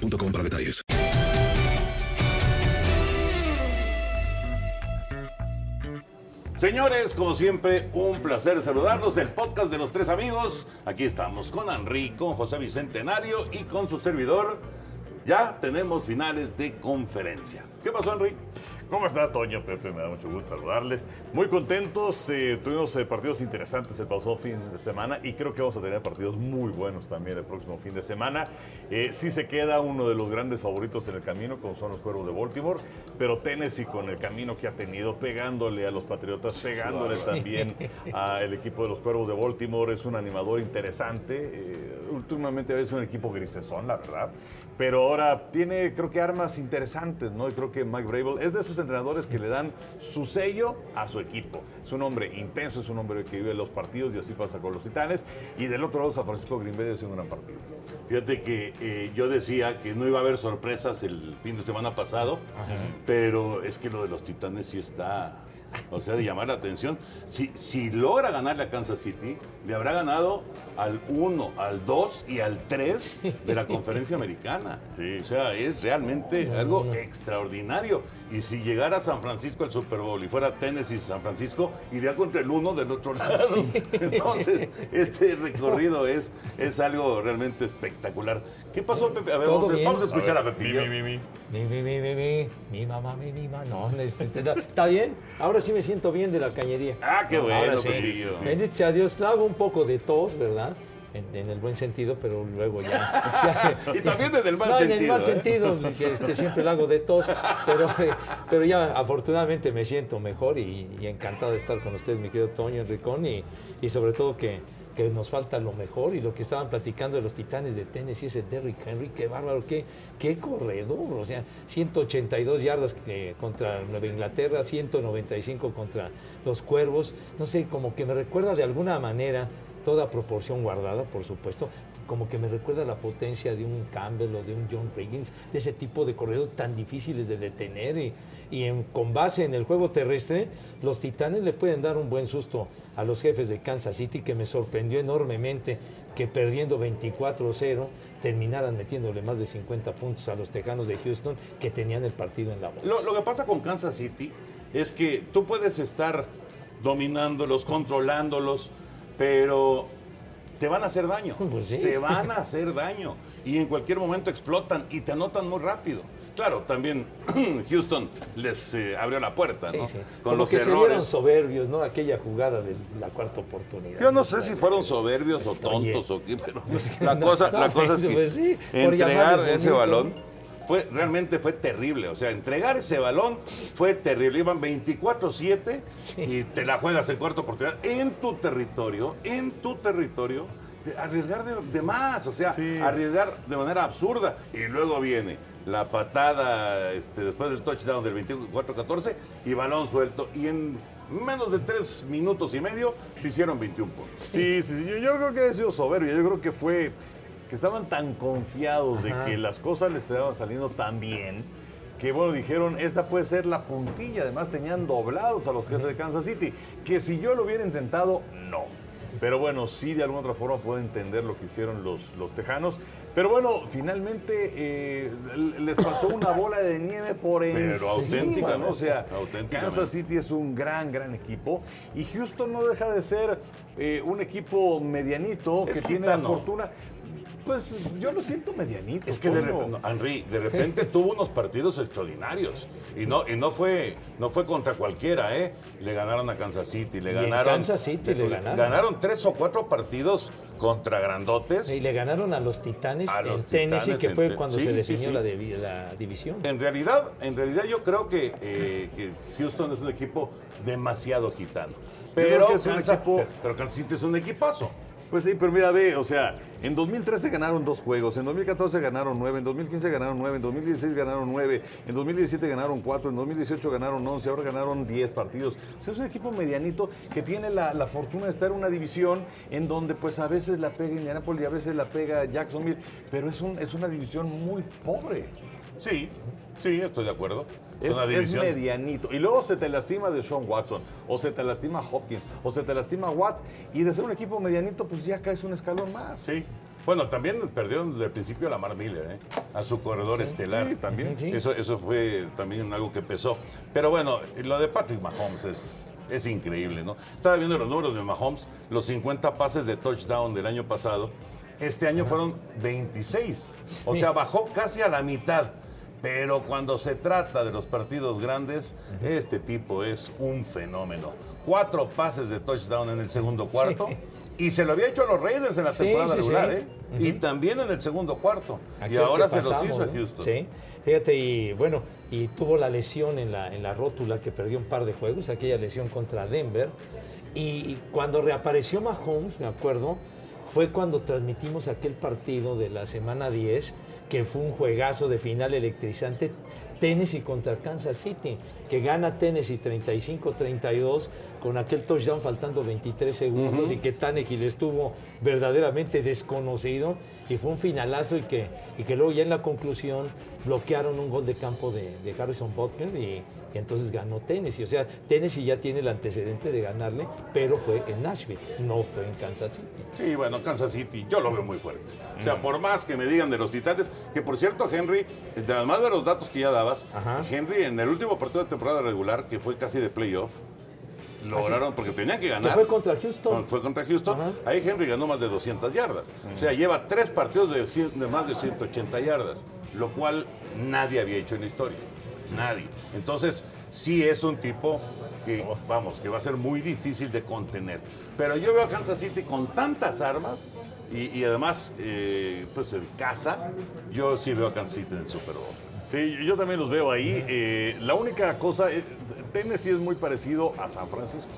para detalles. Señores, como siempre, un placer saludarlos. El podcast de los tres amigos. Aquí estamos con Henry, con José Bicentenario y con su servidor. Ya tenemos finales de conferencia. ¿Qué pasó, Henry? ¿Cómo estás, Toño? Pepe, me da mucho gusto saludarles. Muy contentos, eh, tuvimos eh, partidos interesantes el pasado fin de semana y creo que vamos a tener partidos muy buenos también el próximo fin de semana. Eh, sí se queda uno de los grandes favoritos en el camino, como son los Cuervos de Baltimore, pero Tennessee con el camino que ha tenido, pegándole a los Patriotas, pegándole también al equipo de los Cuervos de Baltimore, es un animador interesante. Últimamente es un equipo grisesón, la verdad, pero ahora tiene, creo que armas interesantes, ¿no? Y creo que Mike Brable es de esos entrenadores que le dan su sello a su equipo. Es un hombre intenso, es un hombre que vive los partidos y así pasa con los Titanes. Y del otro lado, San Francisco Green Bay es un gran partido. Fíjate que eh, yo decía que no iba a haber sorpresas el fin de semana pasado, pero es que lo de los Titanes sí está, o sea, de llamar la atención. Si, si logra ganarle a Kansas City, le habrá ganado al 1, al 2 y al 3 de la conferencia americana. O sea, es realmente algo extraordinario. Y si llegara a San Francisco al Super Bowl y fuera Tennessee San Francisco, iría contra el 1 del otro lado. Entonces, este recorrido es, es algo realmente espectacular. ¿Qué pasó, Pepe? A ver, vamos, a- vamos a escuchar a, ver, Pepillo. mi, mi, mi. Mi, mi, mi, mi, mi, mi mamá, mi, mi mamá. No, este, este, ¿está bien? Ahora sí me siento bien de la cañería. Ah, qué bueno, sí. Pepillo. Bendito sea Dios, hago un poco de tos, ¿verdad? En, en el buen sentido, pero luego ya. ya- Y también desde el mal no, sentido. en el mal ¿eh? sentido, que, que siempre le hago de tos, pero, pero ya afortunadamente me siento mejor y, y encantado de estar con ustedes, mi querido Toño Enricón, y, y sobre todo que, que nos falta lo mejor y lo que estaban platicando de los titanes de Tennessee, ese Derrick Henry, qué bárbaro, qué, qué corredor, o sea, 182 yardas eh, contra Nueva Inglaterra, 195 contra los Cuervos, no sé, como que me recuerda de alguna manera, toda proporción guardada, por supuesto, como que me recuerda la potencia de un Campbell o de un John Riggins, de ese tipo de corredores tan difíciles de detener y, y en- con base en el juego terrestre, los Titanes le pueden dar un buen susto a los jefes de Kansas City, que me sorprendió enormemente que perdiendo 24-0 terminaran metiéndole más de 50 puntos a los Tejanos de Houston que tenían el partido en la boca. Lo, lo que pasa con Kansas City es que tú puedes estar dominándolos, controlándolos, pero te van a hacer daño. Pues sí. Te van a hacer daño. Y en cualquier momento explotan y te anotan muy rápido. Claro, también Houston les eh, abrió la puerta, ¿no? Sí. Con Como los que se vieron errores. soberbios, ¿no? Aquella jugada de la cuarta oportunidad. Yo no sé si fueron soberbios o Oye. tontos o qué, pero la cosa, la cosa es que Pues por entregar ese bonito. balón fue realmente fue terrible. O sea, entregar ese balón fue terrible. Iban 24-7 y te la juegas en cuarta oportunidad en tu territorio, en tu territorio. de Arriesgar de, de más, o sea, arriesgar de manera absurda. Y luego viene la patada este, después del touchdown del 24-14 y balón suelto. Y en menos de tres minutos y medio te hicieron 21 puntos. Sí, sí, sí. Yo, yo creo que ha sido soberbio. Yo creo que fue que estaban tan confiados de que las cosas les estaban saliendo tan bien que, bueno, dijeron, esta puede ser la puntilla. Además, tenían doblados a los jefes de Kansas City. Que si yo lo hubiera intentado, no. Pero bueno, sí, de alguna otra forma puedo entender lo que hicieron los, los tejanos. Pero bueno, finalmente eh, les pasó una bola de nieve por Pero encima, auténticamente, ¿no? O sea. Kansas City es un gran, gran equipo. Y Houston no deja de ser eh, un equipo medianito Es que tiene la fortuna. Pues yo lo siento medianito. Es que de repente, Henry, de repente tuvo unos partidos extraordinarios. Y no, y no fue, no fue contra cualquiera, ¿eh? Le ganaron a Kansas City, le Y en ganaron. Kansas City le ganaron. Ganaron tres o cuatro partidos contra grandotes. Y le ganaron a los Titanes A en los Tennessee, Titanes que en fue cuando sí, se definió sí. La, la división. En realidad, en realidad yo creo que, eh, que Houston es un equipo demasiado gitano. Pero, que es un Kansas, equipo- pero Kansas City es un equipazo. Pues sí, pero mira, ve, o sea, en 2013 ganaron dos juegos, en 2014 ganaron nueve, en 2015 ganaron nueve, en 2016 ganaron nueve, en 2017 ganaron cuatro, en 2018 ganaron 11, ahora ganaron 10 partidos. O sea, es un equipo medianito que tiene la, la fortuna de estar en una división en donde pues a veces la pega Indianapolis y a veces la pega Jacksonville, pero es, un, es una división muy pobre. Sí, sí, estoy de acuerdo. Es, medianito. Y luego se te lastima de Sean Watson, o se te lastima Hopkins, o se te lastima Watt. Y de ser un equipo medianito, pues ya caes un escalón más. Sí. Bueno, también perdieron desde el principio a Lamar Miller, ¿eh? a su corredor estelar. sí, también. Sí. Eso, eso fue también algo que pesó. Pero bueno, lo de Patrick Mahomes es, es increíble, ¿no? Estaba viendo los números de Mahomes, los 50 pases de touchdown del año pasado. Este año fueron 26. O sea, bajó casi a la mitad. Pero cuando se trata de los partidos grandes, este tipo es un fenómeno. Cuatro pases de touchdown en el segundo cuarto. Y se lo había hecho a los Raiders en la Sí, temporada sí, regular. ¿eh? Y también en el segundo cuarto. y ahora se los hizo a. Houston. Sí, fíjate, y bueno, y tuvo la lesión en la, en la rótula que perdió un par de juegos, aquella lesión contra Denver. Y cuando reapareció Mahomes, me acuerdo, fue cuando transmitimos aquel partido de la semana 10, que fue un juegazo de final electrizante. Tennessee contra Kansas City, que gana Tennessee 35-32 con aquel touchdown faltando 23 segundos y que Tannehill estuvo verdaderamente desconocido y fue un finalazo y que, y que luego ya en la conclusión bloquearon un gol de campo de, de Harrison Butler y, y entonces ganó Tennessee. O sea, Tennessee ya tiene el antecedente de ganarle, pero fue en Nashville, no fue en Kansas City. Sí, bueno, Kansas City, yo lo veo muy fuerte. O sea, por más que me digan de los Titanes, que por cierto, Henry, además de los datos que ya dabas, Henry en el último partido de temporada regular, que fue casi de playoff, lograron, porque tenían que ganar. Fue contra Houston. Fue contra Houston. Ahí Henry ganó más de 200 yardas. O sea, lleva tres partidos de, cien- de más de 180 yardas, lo cual nadie había hecho en la historia. Nadie. Entonces, sí es un tipo que, vamos, que va a ser muy difícil de contener. Pero yo veo a Kansas City con tantas armas y, y además, eh, pues en casa, yo sí veo a Kansas City en el Super Bowl. Sí, yo también los veo ahí. Eh, la única cosa, es, Tennessee es muy parecido a San Francisco.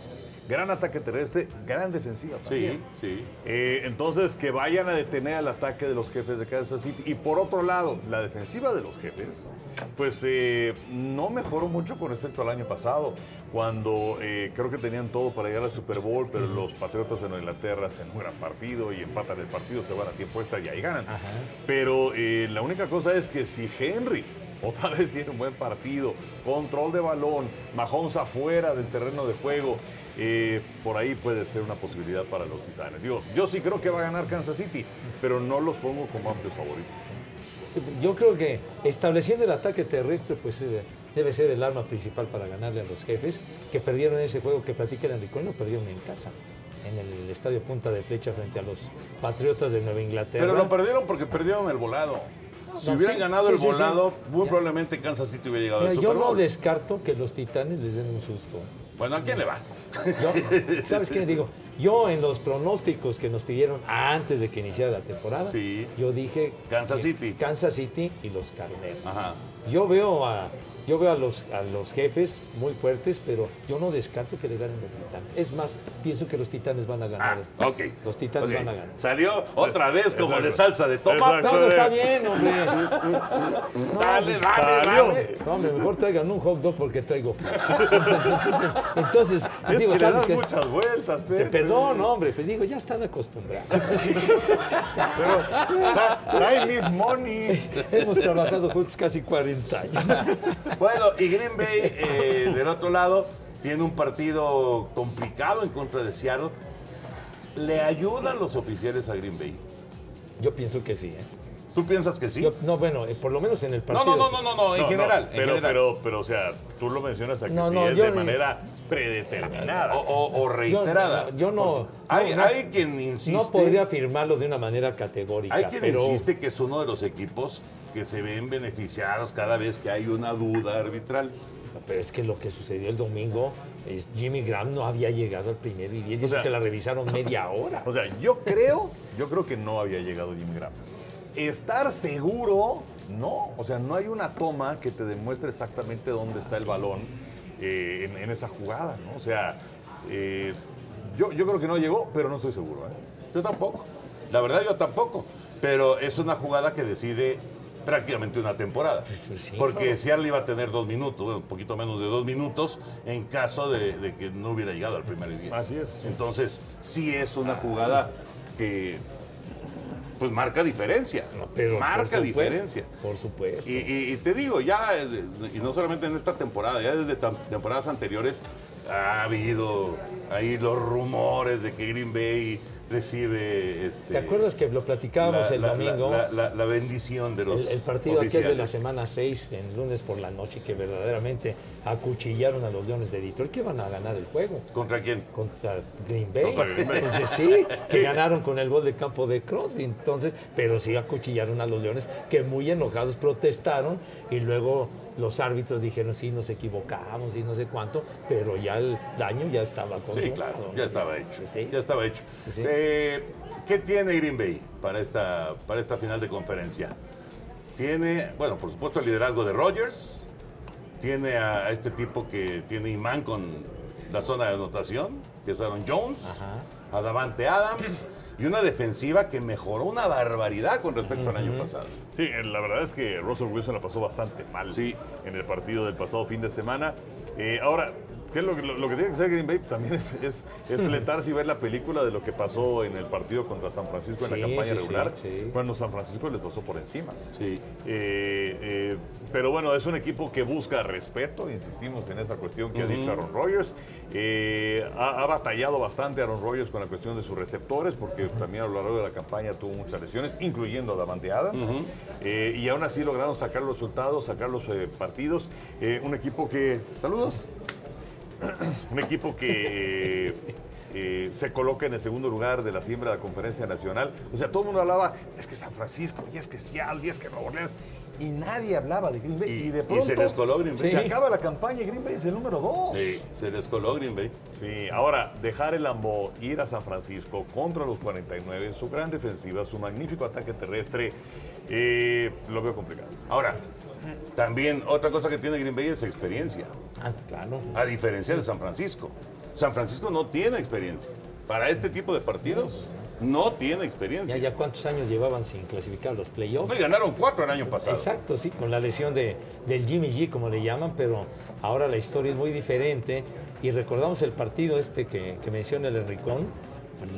Gran ataque terrestre, gran defensiva también. Sí, sí. Eh, entonces, que vayan a detener el ataque de los jefes de Kansas City. Y por otro lado, la defensiva de los jefes, pues eh, no mejoró mucho con respecto al año pasado, cuando eh, creo que tenían todo para llegar al Super Bowl, pero los Patriotas de Nueva Inglaterra hacen un gran partido y empatan el partido, se van a tiempo extra y ahí ganan. Pero la única cosa es que si Henry otra vez tiene un buen partido, control de balón, Mahomes afuera del terreno de juego, eh, por ahí puede ser una posibilidad para los Titanes. Digo, yo sí creo que va a ganar Kansas City, pero no los pongo como amplios favoritos. Yo creo que estableciendo el ataque terrestre, pues eh, debe ser el arma principal para ganarle a los jefes, que perdieron ese juego que platica el Enrico, lo perdieron en casa. en el estadio Punta de Flecha frente a los Patriotas de Nueva Inglaterra. Pero lo perdieron porque perdieron el volado. Si No, hubieran sí, ganado sí, el sí, sí. volado, muy Ya. probablemente Kansas City hubiera llegado Mira, al yo Super no Bowl. descarto que los Titanes les den un susto. Bueno, ¿a quién le vas? Yo- ¿Sabes qué digo? Yo en los pronósticos que nos pidieron antes de que iniciara la temporada, Sí. yo dije Kansas City. Kansas City y los Carneros. Ajá. Yo veo a yo veo a los a los jefes muy fuertes, pero yo no descarto que le ganen los Titanes. Es más, pienso que los Titanes van a ganar. Ah, ok. Los Titanes van a ganar. Salió otra vez como de salsa de toma. Exacto. Todo está bien, hombre. Dale, dale, Salió. dale. No, hombre, mejor traigan un hot dog porque traigo. Entonces, Es digo, que le ¿sabes das qué? muchas vueltas, Te perdón, hombre, pues digo, ya están acostumbrados. Trae Miss Money. Hemos trabajado juntos casi 40 años. Bueno, y Green Bay, eh, del otro lado, tiene un partido complicado en contra de Seattle. ¿Le ayudan los oficiales a Green Bay? Yo pienso que sí, ¿eh? ¿Tú piensas que sí? Yo- no, bueno, eh, por lo menos en el no, partido. no, no, no, no, no, en No, general. no, en pero, general. pero, pero, o sea, tú lo mencionas aquí, No, sí no, es yo de manera predeterminada. O, o- o reiterada. Yo, yo no. Hay, no, no- hay quien insiste. No podría afirmarlo de una manera categórica. Hay quien pero, insiste que es uno de los equipos que se ven beneficiados cada vez que hay una duda arbitral. pero es que lo que sucedió el domingo es Jimmy Graham no había llegado al primero y diez. sea- que la revisaron media hora. O sea, yo creo, yo creo que no había llegado Jimmy Graham. Estar seguro, no. O sea, no hay una toma que te demuestre exactamente dónde está el balón eh, en, en esa jugada, ¿no? O sea, eh, yo, yo creo que no llegó, pero no estoy seguro. ¿eh? Yo tampoco. La verdad, yo tampoco. Pero es una jugada que decide prácticamente una temporada. Pues sí, Porque claro. Seattle iba a tener dos minutos, bueno, un poquito menos de dos minutos, en caso de, de que no hubiera llegado al primer diez. Así es. Entonces, sí es una jugada que pues marca diferencia. Pero marca por supuesto, diferencia. Por supuesto. Y, y- y te digo, ya, eh, y no solamente en esta temporada, ya desde temporadas anteriores ha habido ahí los rumores de que Green Bay recibe este, ¿Te acuerdas que lo platicábamos la, el la- domingo? la- la- la bendición de los El, el partido aquel de la semana 6, en lunes por la noche, que verdaderamente acuchillaron a los Leones de Detroit, que van a ganar el juego ¿Contra quién? contra Green Bay. Contra Green Bay. Entonces sí, que ganaron con el gol de campo de Crosby, entonces, pero sí acuchillaron a los Leones, que muy enojados protestaron y luego los árbitros dijeron, sí, nos equivocamos y no sé cuánto, pero ya el daño ya estaba consumado. Sí, claro, ya estaba hecho. Sí. Ya estaba hecho. Sí. Eh, ¿Qué tiene Green Bay para esta, para esta final de conferencia? Tiene, bueno, por supuesto, el liderazgo de Rodgers. Tiene a este tipo que tiene imán con la zona de anotación, que es Aaron Jones. A Davante Adams. Y una defensiva que mejoró una barbaridad con respecto al año pasado. Sí, eh, la verdad es que Russell Wilson la pasó bastante mal Sí. en el partido del pasado fin de semana. Eh, ahora, ¿qué es lo, que- lo- lo que tiene que hacer Green Bay? También es, es, es fletarse y ver la película de lo que pasó en el partido contra San Francisco en Sí, la campaña sí, regular, sí. cuando San Francisco les pasó por encima. Sí. Eh, eh, pero bueno, es un equipo que busca respeto, insistimos en esa cuestión que ha dicho Aaron Rodgers. Eh, ha, ha batallado bastante Aaron Rodgers con la cuestión de sus receptores, porque también a lo largo de la campaña tuvo muchas lesiones, incluyendo a Davante Adams. Y aún así lograron sacar los resultados, sacar los partidos. Un equipo que... Saludos. un equipo que... eh, se coloca en el segundo lugar de la siembra de la conferencia nacional. O sea, todo el mundo hablaba, es que San Francisco, y es que Seattle, y es que Nueva Orleans. Y nadie hablaba de Green Bay. Y- Y, de y pronto se les coló Green Bay. Se Sí. acaba la campaña y Green Bay es el número dos. Sí, se les coló Green Bay. Sí, ahora, dejar el Lambo, ir a San Francisco contra los 49, su gran defensiva, su magnífico ataque terrestre, eh, lo veo complicado. Ahora, también otra cosa que tiene Green Bay es experiencia. Ah, claro. A diferencia de San Francisco. San Francisco no tiene experiencia. Para este tipo de partidos, no tiene experiencia. Ya, ya cuántos años llevaban sin clasificar los playoffs. No, y ganaron cuatro el año pasado. Exacto, sí, con la lesión de, del Jimmy G, como le llaman, pero ahora la historia es muy diferente. Y recordamos el partido este que, que menciona el Enricón,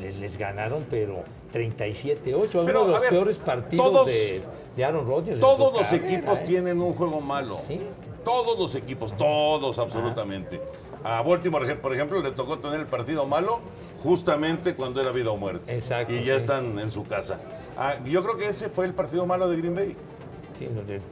les, les ganaron, pero 37-8, uno de los ver, peores partidos todos- de, de Aaron Rodgers. Todos los carrera, equipos ¿eh? tienen un juego malo. Sí. Todos los equipos, todos absolutamente. A Baltimore, por ejemplo, le tocó tener el partido malo justamente cuando era vida o muerte. Exacto, Y ya sí. están en su casa. Ah, yo creo que ese fue el partido malo de Green Bay. Sí,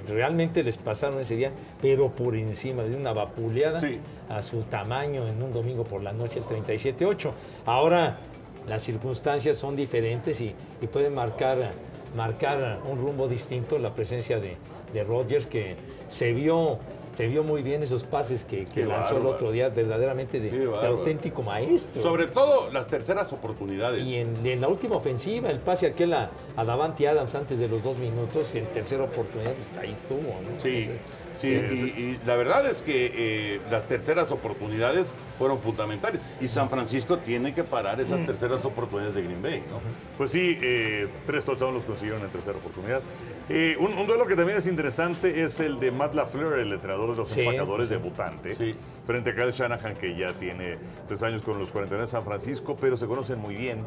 realmente les pasaron ese día, pero por encima de una vapuleada Sí. a su tamaño en un domingo por la noche, el 37-8. Ahora, las circunstancias son diferentes y, y pueden marcar, marcar un rumbo distinto la presencia de, de Rodgers que se vio se vio muy bien esos pases que, lanzó el otro día, verdaderamente de, auténtico maestro. Sobre todo las terceras oportunidades. Y en, y en la última ofensiva, el pase aquel a, a Davante Adams antes de los dos minutos, en tercera oportunidad, pues, ahí estuvo. ¿no? Sí, sí, y, y la verdad es que eh, las terceras oportunidades fueron fundamentales. Y San Francisco tiene que parar esas mm. terceras oportunidades de Green Bay, ¿no? Pues sí, eh, tres touchdowns los consiguieron en tercera oportunidad. Eh, un, duelo que también es interesante es el de Matt LaFleur, el entrenador de los sí. empacadores de sí. frente a Kyle Shanahan, que ya tiene tres años con los 49 de San Francisco, pero se conocen muy bien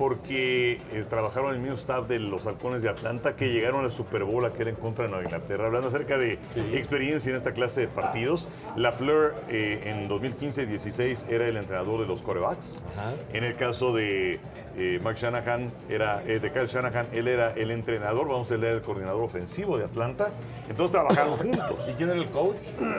porque eh, trabajaron en el mismo staff de los halcones de Atlanta que llegaron al Super Bowl a que era en contra de Nueva Inglaterra. Hablando acerca de experiencia en esta clase de partidos, LaFleur eh, en 2015 y 2016 era el entrenador de los corebacks. En el caso de eh, Mark Shanahan, era, eh, de Kyle Shanahan, él era el entrenador, vamos a leer el coordinador ofensivo de Atlanta. Entonces trabajaron juntos. ¿Y quién era el coach?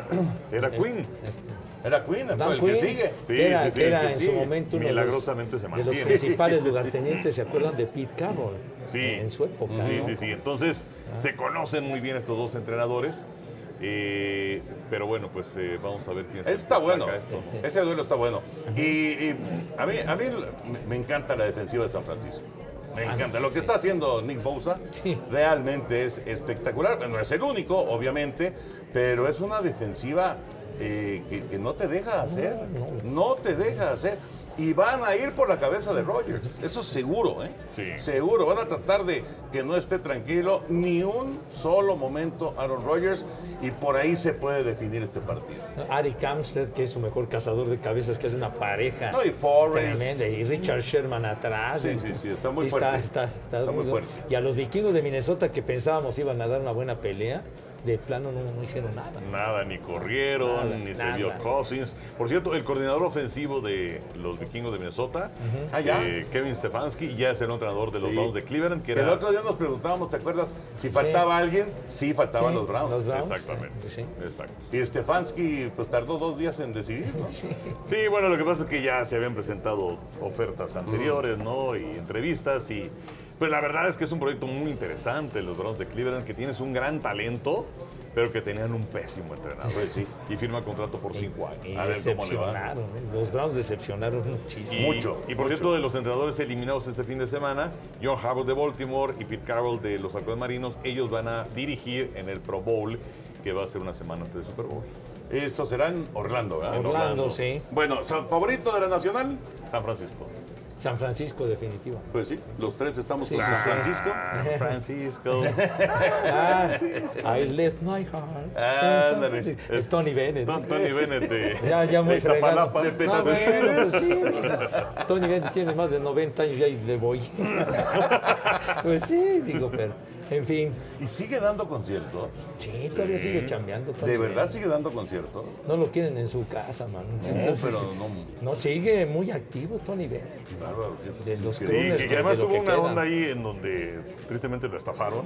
era Quinn. Este. Era Quinn, el que sigue. Sí, que era, sí, que era en su momento uno Milagrosamente se mantiene. de los principales lugartenientes, ¿se acuerdan de Pete Carroll? Sí. En, su época. Sí, sí, sí. Entonces, ah. se conocen muy bien estos dos entrenadores eh, pero bueno, pues eh, vamos a ver quién se Está saca bueno. esto, ¿no? Ese duelo está bueno. Y, y a mí, a mí me encanta la defensiva de San Francisco. Me encanta. Lo que está haciendo Nick Bosa realmente es espectacular. No es el único, obviamente, pero es una defensiva eh, que, que no te deja hacer. No te deja hacer. Y van a ir por la cabeza de Rodgers. Eso seguro, ¿eh? Seguro. Van a tratar de que no esté tranquilo ni un solo momento Aaron Rodgers. Y por ahí se puede definir este partido. Ari Kamstead, que es su mejor cazador de cabezas, que es una pareja No, y Forrest. tremenda, y Richard Sherman atrás. Sí, sí, sí, está muy Sí, fuerte. Está, está- está Está muy fuerte. Y a los vikingos de Minnesota que pensábamos iban a dar una buena pelea, de plano no, no hicieron nada. Nada, ni corrieron, Nada, ni se vio Cousins. Por cierto, el coordinador ofensivo de los vikingos de Minnesota, ya. eh, Kevin Stefanski, ya es el entrenador de los Sí. Browns de Cleveland, que era... el otro día nos preguntábamos, ¿te acuerdas? Si faltaba alguien, sí faltaban Sí, los Browns. los Browns. Exactamente. Sí. Exacto. Y Stefanski pues tardó dos días en decidir, ¿no? Sí, bueno, lo que pasa es que ya se habían presentado ofertas anteriores, ¿no? Y entrevistas y... Pues la verdad es que es un proyecto muy interesante, los Browns de Cleveland, que tienes un gran talento, pero que tenían un pésimo entrenador. Sí. Y firma contrato por cinco años. Y A ver cómo le va. decepcionaron, ¿eh? los Browns decepcionaron muchísimo. Y, Mucho, Y por mucho. cierto, de los entrenadores eliminados este fin de semana, John Harbaugh de Baltimore y Pete Carroll de los Halcones Marinos, ellos van a dirigir en el Pro Bowl, que va a ser una semana antes del Super Bowl. Esto será en Orlando, ¿verdad? En Orlando, Orlando. sí. Bueno, ¿sa- ¿favorito de la Nacional? San Francisco. San Francisco, definitiva. Pues sí, los tres estamos Sí, con San sí. Francisco. San Francisco. Ah, I left my heart. Ándale. Es Tony Bennett. Ton- Tony Bennett de, Ya, ya muy de fregado. Iztapalapa. De No, Petapé. bueno, pues sí. pues, Tony Bennett tiene más de 90 años y ahí le voy. Pues sí, digo, pero, en fin. Y sigue dando conciertos. Sí, todavía sigue chambeando. Tony ¿De verdad sigue dando conciertos? No lo quieren en su casa, mano. No, Entonces, pero no. No, sigue muy activo Tony Bennett. bárbaro, De los Sí, que, que además tuvo que una queda. onda ahí en donde tristemente lo estafaron.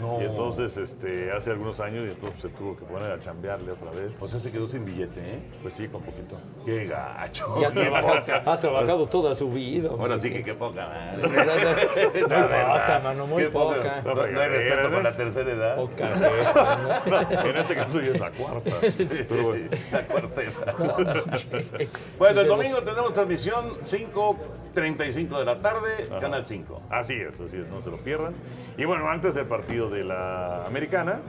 No. Y entonces, este, hace algunos años, y entonces se tuvo que poner a chambearle otra vez. O sea, se quedó sin billete, ¿eh? Pues sí, con poquito. Qué gacho. Y ha ha trabajado toda su vida. Ahora hombre. sí que qué poca madre. Muy poca, mano, muy poca. No, no hay respeto con la tercera edad. ¿no? En este caso ya es la cuarta. Pero bueno. La. Bueno, el domingo tenemos transmisión 5.35 de la tarde, Canal 5. Así es, así es, no se lo pierdan. Y bueno, antes del partido de la americana,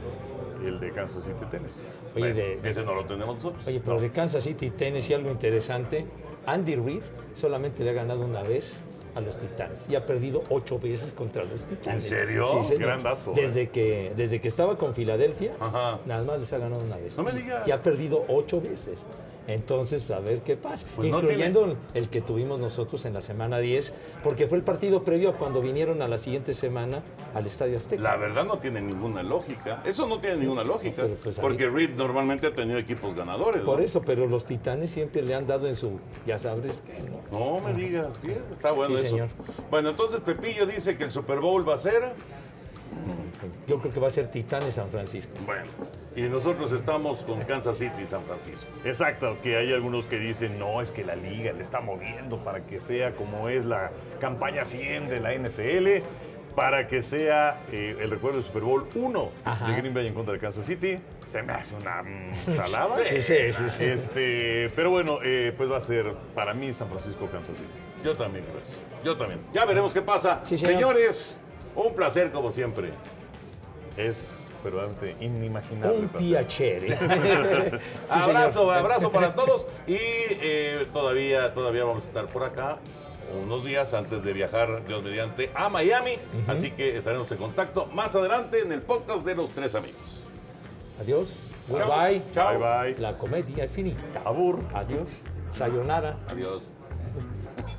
el de Kansas City Tennessee. Oye, de, de- Ese no lo tenemos nosotros. oye, pero de Kansas City Tennessee algo interesante. Andy Reid solamente le ha ganado una vez a los Titanes y ha perdido ocho veces contra los Titanes. ¿En serio? Sí, señor. Gran dato, ¿eh? Desde que, desde que estaba con Filadelfia, Ajá. nada más les ha ganado una vez. No me digas. Y ha perdido ocho veces. Entonces, a ver qué pasa. Pues no Incluyendo el que tuvimos nosotros en la semana 10, porque fue el partido previo a cuando vinieron a la siguiente semana al Estadio Azteca. La verdad no tiene ninguna lógica. Eso no tiene ninguna lógica. Pues, ahí- porque Reed normalmente ha tenido equipos ganadores. Por ¿no? eso, pero los Titanes siempre le han dado en su, ya sabes qué, ¿no? No me digas, bien, está bueno Sí, eso. señor. Bueno, entonces Pepillo dice que el Super Bowl va a ser Yo creo que va a ser Titanes San Francisco. Bueno, y nosotros estamos con Kansas City y San Francisco. Exacto, que hay algunos que dicen, no, es que la liga le está moviendo para que sea como es la campaña 100 de la NFL, para que sea eh, el recuerdo del Super Bowl 1 de Green Bay en contra de Kansas City. Se me hace una mm, salada. Sí, sí, sí, sí. Este, pero bueno, eh, pues va a ser para mí San Francisco, Kansas City. Yo también creo eso. Yo también. Ya veremos qué pasa. Sí, señor. Señores, un placer como siempre. Es verdaderamente inimaginable. Un piacere. Sí, abrazo, abrazo para todos. Y eh, todavía, todavía vamos a estar por acá unos días antes de viajar, Dios mediante, a Miami. Así que estaremos en contacto más adelante en el podcast de los tres amigos. Adiós. Chao. Goodbye. Chao. Bye bye. La comedia es finita. Abur. Adiós. Sayonara. Adiós.